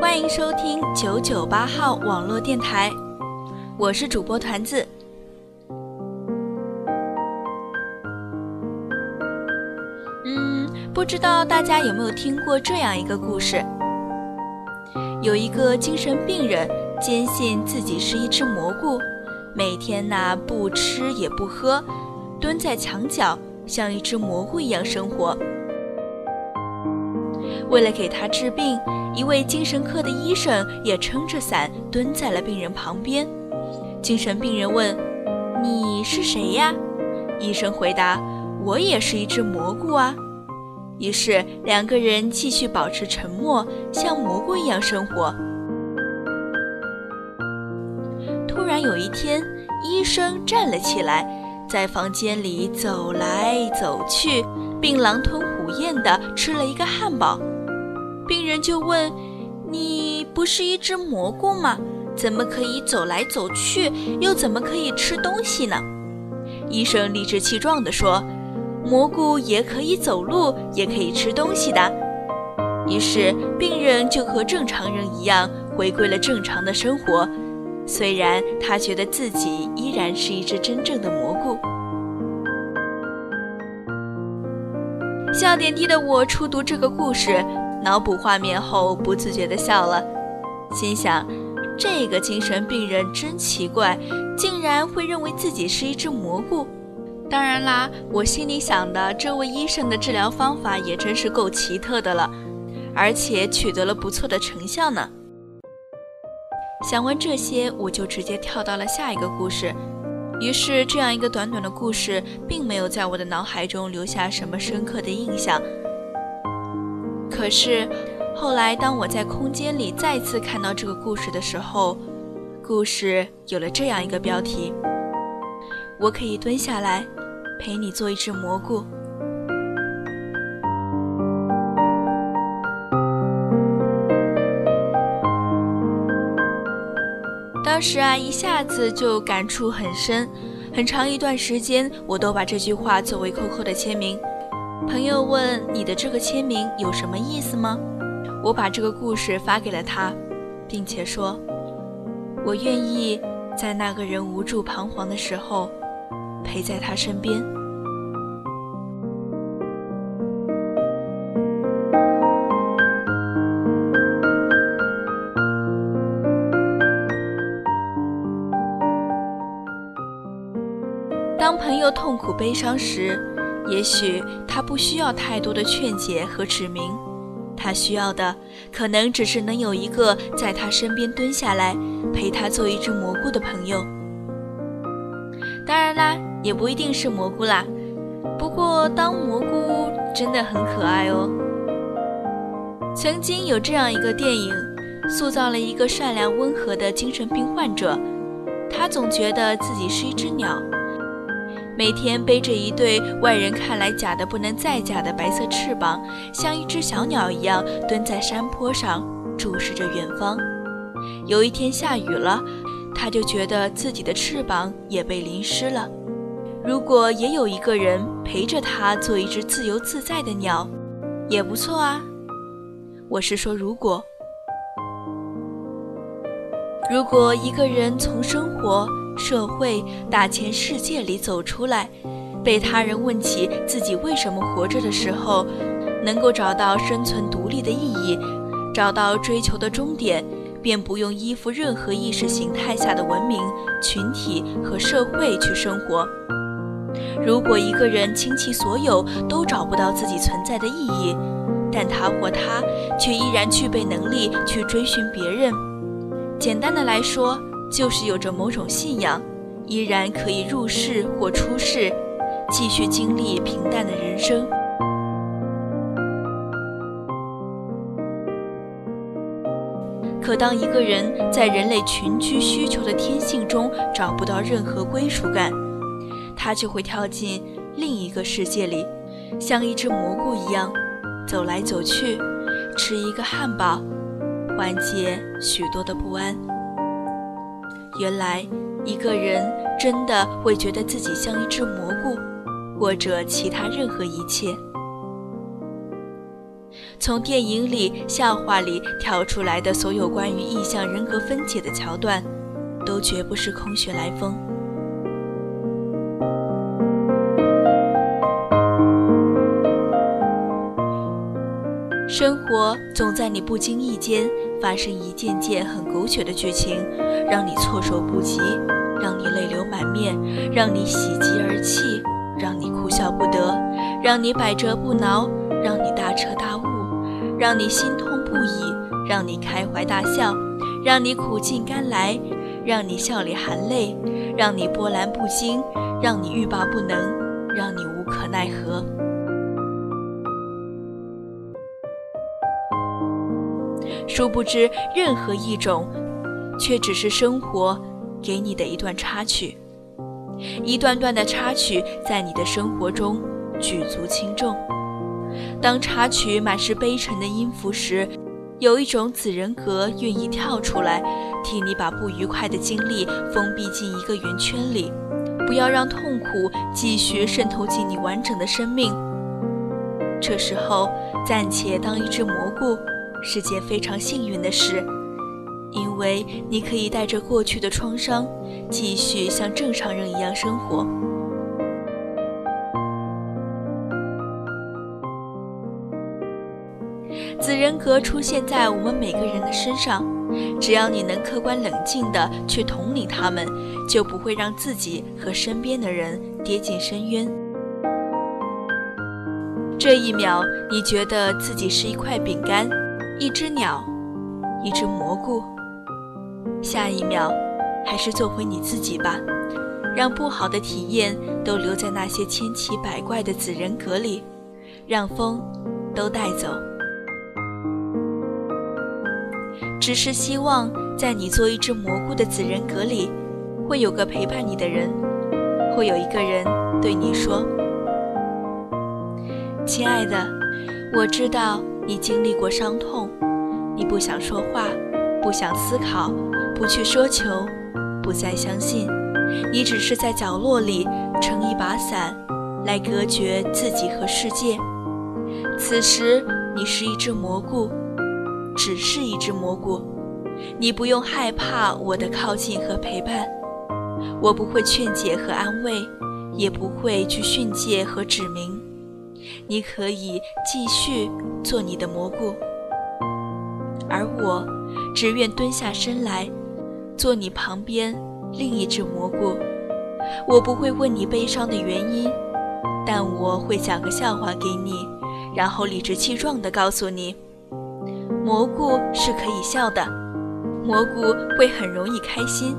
欢迎收听九九八号网络电台，我是主播团子。嗯，不知道大家有没有听过这样一个故事？有一个精神病人坚信自己是一只蘑菇，每天呢不吃也不喝，蹲在墙角，像一只蘑菇一样生活。为了给他治病，一位精神科的医生也撑着伞蹲在了病人旁边。精神病人问：“你是谁呀？”医生回答：“我也是一只蘑菇啊。”于是两个人继续保持沉默，像蘑菇一样生活。突然有一天，医生站了起来，在房间里走来走去，并狼吞虎咽地吃了一个汉堡。病人就问：“你不是一只蘑菇吗？怎么可以走来走去，又怎么可以吃东西呢？”医生理直气壮地说：“蘑菇也可以走路，也可以吃东西的。”于是病人就和正常人一样回归了正常的生活，虽然他觉得自己依然是一只真正的蘑菇。笑点低的我初读这个故事。脑补画面后，不自觉地笑了，心想：这个精神病人真奇怪，竟然会认为自己是一只蘑菇。当然啦，我心里想的，这位医生的治疗方法也真是够奇特的了，而且取得了不错的成效呢。想完这些，我就直接跳到了下一个故事。于是，这样一个短短的故事，并没有在我的脑海中留下什么深刻的印象。可是，后来当我在空间里再次看到这个故事的时候，故事有了这样一个标题：我可以蹲下来，陪你做一只蘑菇。当时啊，一下子就感触很深，很长一段时间，我都把这句话作为 QQ 的签名。朋友问：“你的这个签名有什么意思吗？”我把这个故事发给了他，并且说：“我愿意在那个人无助彷徨的时候，陪在他身边。”当朋友痛苦悲伤时，也许他不需要太多的劝解和指明，他需要的可能只是能有一个在他身边蹲下来陪他做一只蘑菇的朋友。当然啦，也不一定是蘑菇啦。不过当蘑菇真的很可爱哦。曾经有这样一个电影，塑造了一个善良温和的精神病患者，他总觉得自己是一只鸟。每天背着一对外人看来假的不能再假的白色翅膀，像一只小鸟一样蹲在山坡上注视着远方。有一天下雨了，他就觉得自己的翅膀也被淋湿了。如果也有一个人陪着他做一只自由自在的鸟，也不错啊。我是说，如果，如果一个人从生活。社会大千世界里走出来，被他人问起自己为什么活着的时候，能够找到生存独立的意义，找到追求的终点，便不用依附任何意识形态下的文明群体和社会去生活。如果一个人倾其所有都找不到自己存在的意义，但他或她却依然具备能力去追寻别人。简单的来说。就是有着某种信仰，依然可以入世或出世，继续经历平淡的人生。可当一个人在人类群居需求的天性中找不到任何归属感，他就会跳进另一个世界里，像一只蘑菇一样走来走去，吃一个汉堡，缓解许多的不安。原来，一个人真的会觉得自己像一只蘑菇，或者其他任何一切。从电影里、笑话里跳出来的所有关于意向人格分解的桥段，都绝不是空穴来风。生活总在你不经意间发生一件件很狗血的剧情，让你措手不及，让你泪流满面，让你喜极而泣，让你哭笑不得，让你百折不挠，让你大彻大悟。让你心痛不已，让你开怀大笑，让你苦尽甘来，让你笑里含泪，让你波澜不惊，让你欲罢不能，让你无可奈何。殊不知，任何一种，却只是生活给你的一段插曲，一段段的插曲，在你的生活中举足轻重。当插曲满是悲沉的音符时，有一种子人格愿意跳出来，替你把不愉快的经历封闭进一个圆圈里，不要让痛苦继续渗透进你完整的生命。这时候，暂且当一只蘑菇是件非常幸运的事，因为你可以带着过去的创伤，继续像正常人一样生活。子人格出现在我们每个人的身上，只要你能客观冷静地去统领他们，就不会让自己和身边的人跌进深渊。这一秒，你觉得自己是一块饼干，一只鸟，一只蘑菇；下一秒，还是做回你自己吧，让不好的体验都留在那些千奇百怪的子人格里，让风都带走。只是希望，在你做一只蘑菇的子人格里，会有个陪伴你的人，会有一个人对你说：“亲爱的，我知道你经历过伤痛，你不想说话，不想思考，不去奢求，不再相信，你只是在角落里撑一把伞，来隔绝自己和世界。此时，你是一只蘑菇。”只是一只蘑菇，你不用害怕我的靠近和陪伴，我不会劝解和安慰，也不会去训诫和指明，你可以继续做你的蘑菇，而我只愿蹲下身来，做你旁边另一只蘑菇。我不会问你悲伤的原因，但我会讲个笑话给你，然后理直气壮地告诉你。蘑菇是可以笑的，蘑菇会很容易开心。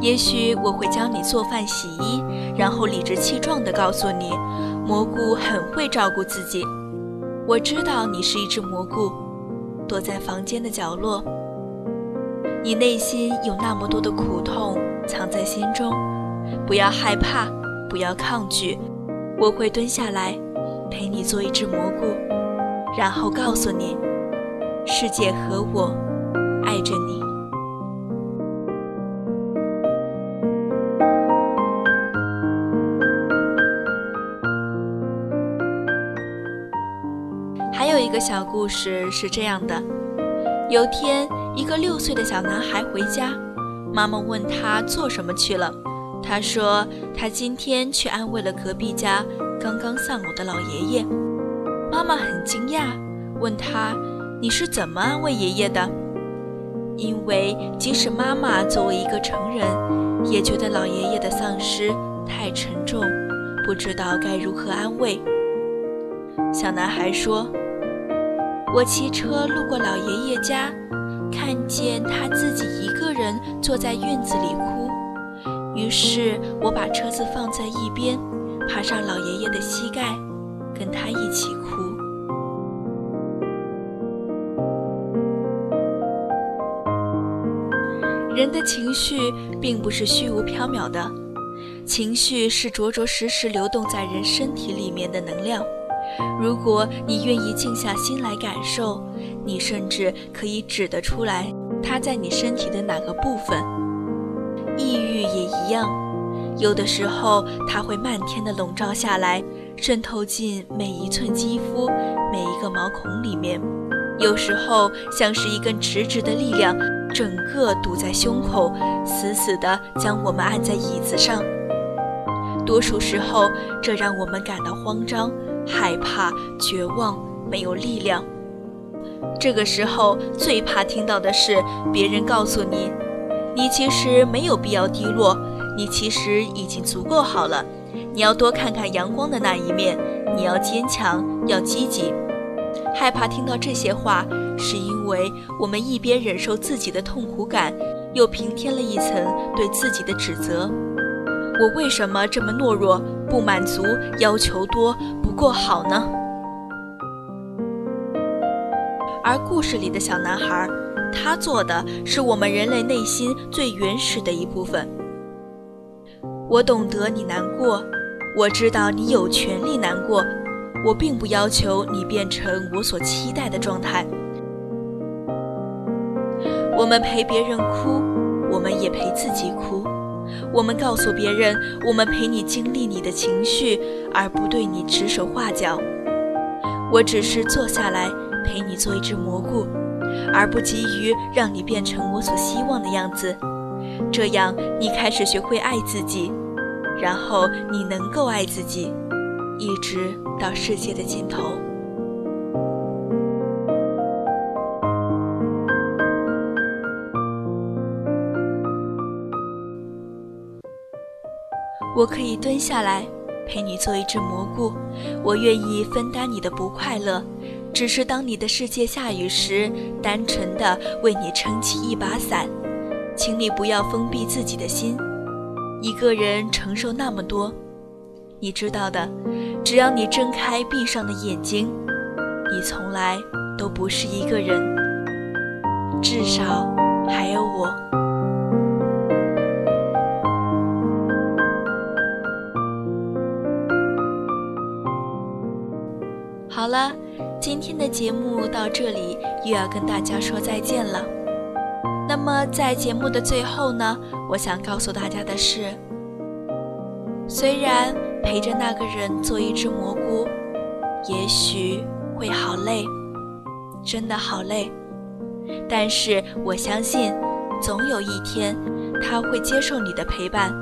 也许我会教你做饭、洗衣，然后理直气壮地告诉你，蘑菇很会照顾自己。我知道你是一只蘑菇，躲在房间的角落，你内心有那么多的苦痛藏在心中。不要害怕，不要抗拒，我会蹲下来陪你做一只蘑菇。然后告诉你，世界和我爱着你。小故事是这样的：有天，一个六岁的小男孩回家，妈妈问他做什么去了，他说他今天去安慰了隔壁家刚刚丧偶的老爷爷。妈妈很惊讶，问他：“你是怎么安慰爷爷的？”因为即使妈妈作为一个成人，也觉得老爷爷的丧失太沉重，不知道该如何安慰。小男孩说：“我骑车路过老爷爷家看见他自己一个人坐在院子里哭。于是我把车子放在一边爬上老爷爷的膝盖跟他一起哭。人的情绪并不是虚无缥缈的情绪是着着实实流动在人身体里面的能量。如果你愿意静下心来感受，你甚至可以指得出来它在你身体的哪个部分。抑郁也一样，有的时候它会漫天的笼罩下来，渗透进每一寸肌肤、每一个毛孔里面；有时候像是一根直直的力量，整个堵在胸口，死死地将我们按在椅子上。多数时候，这让我们感到慌张。害怕、绝望、没有力量。这个时候最怕听到的是别人告诉你：“你其实没有必要低落，你其实已经足够好了。你要多看看阳光的那一面，你要坚强，要积极。”害怕听到这些话，是因为我们一边忍受自己的痛苦感，又平添了一层对自己的指责。我为什么这么懦弱、不满足、要求多？过好呢。而故事里的小男孩，他做的是我们人类内心最原始的一部分。我懂得你难过，我知道你有权利难过，我并不要求你变成我所期待的状态。我们陪别人哭，我们也陪自己哭。我们告诉别人，我们陪你经历你的情绪，而不对你指手画脚。我只是坐下来陪你做一只蘑菇，而不急于让你变成我所希望的样子。这样，你开始学会爱自己，然后你能够爱自己，一直到世界的尽头。我可以蹲下来陪你做一只蘑菇，我愿意分担你的不快乐，只是当你的世界下雨时，单纯的为你撑起一把伞。请你不要封闭自己的心，一个人承受那么多，你知道的。只要你睁开闭上的眼睛，你从来都不是一个人，至少还有我。今天的节目到这里又要跟大家说再见了。那么在节目的最后呢，我想告诉大家的是，虽然陪着那个人做一只蘑菇，也许会好累，真的好累，但是我相信，总有一天他会接受你的陪伴，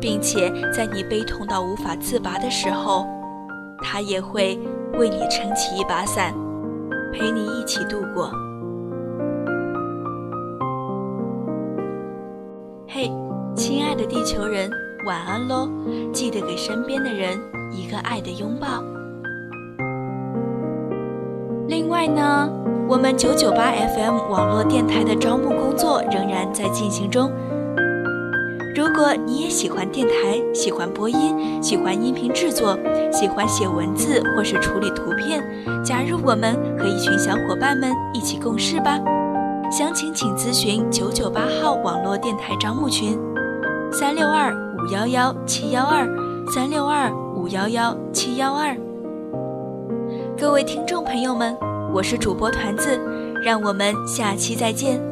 并且在你悲痛到无法自拔的时候，他也会。为你撑起一把伞，陪你一起度过。嘿，亲爱的地球人，晚安喽！记得给身边的人一个爱的拥抱。另外呢，我们九九八 FM 网络电台的招募工作仍然在进行中。如果你也喜欢电台，喜欢播音，喜欢音频制作，喜欢写文字或是处理图片，加入我们和一群小伙伴们一起共事吧。详情请咨询九九八号网络电台招募群：三六二五幺幺七幺二三六二五幺幺七幺二。各位听众朋友们，我是主播团子，让我们下期再见。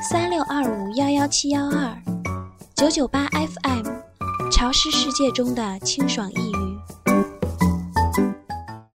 三六二五幺幺七幺二九九八 FM，潮湿世界中的清爽一语。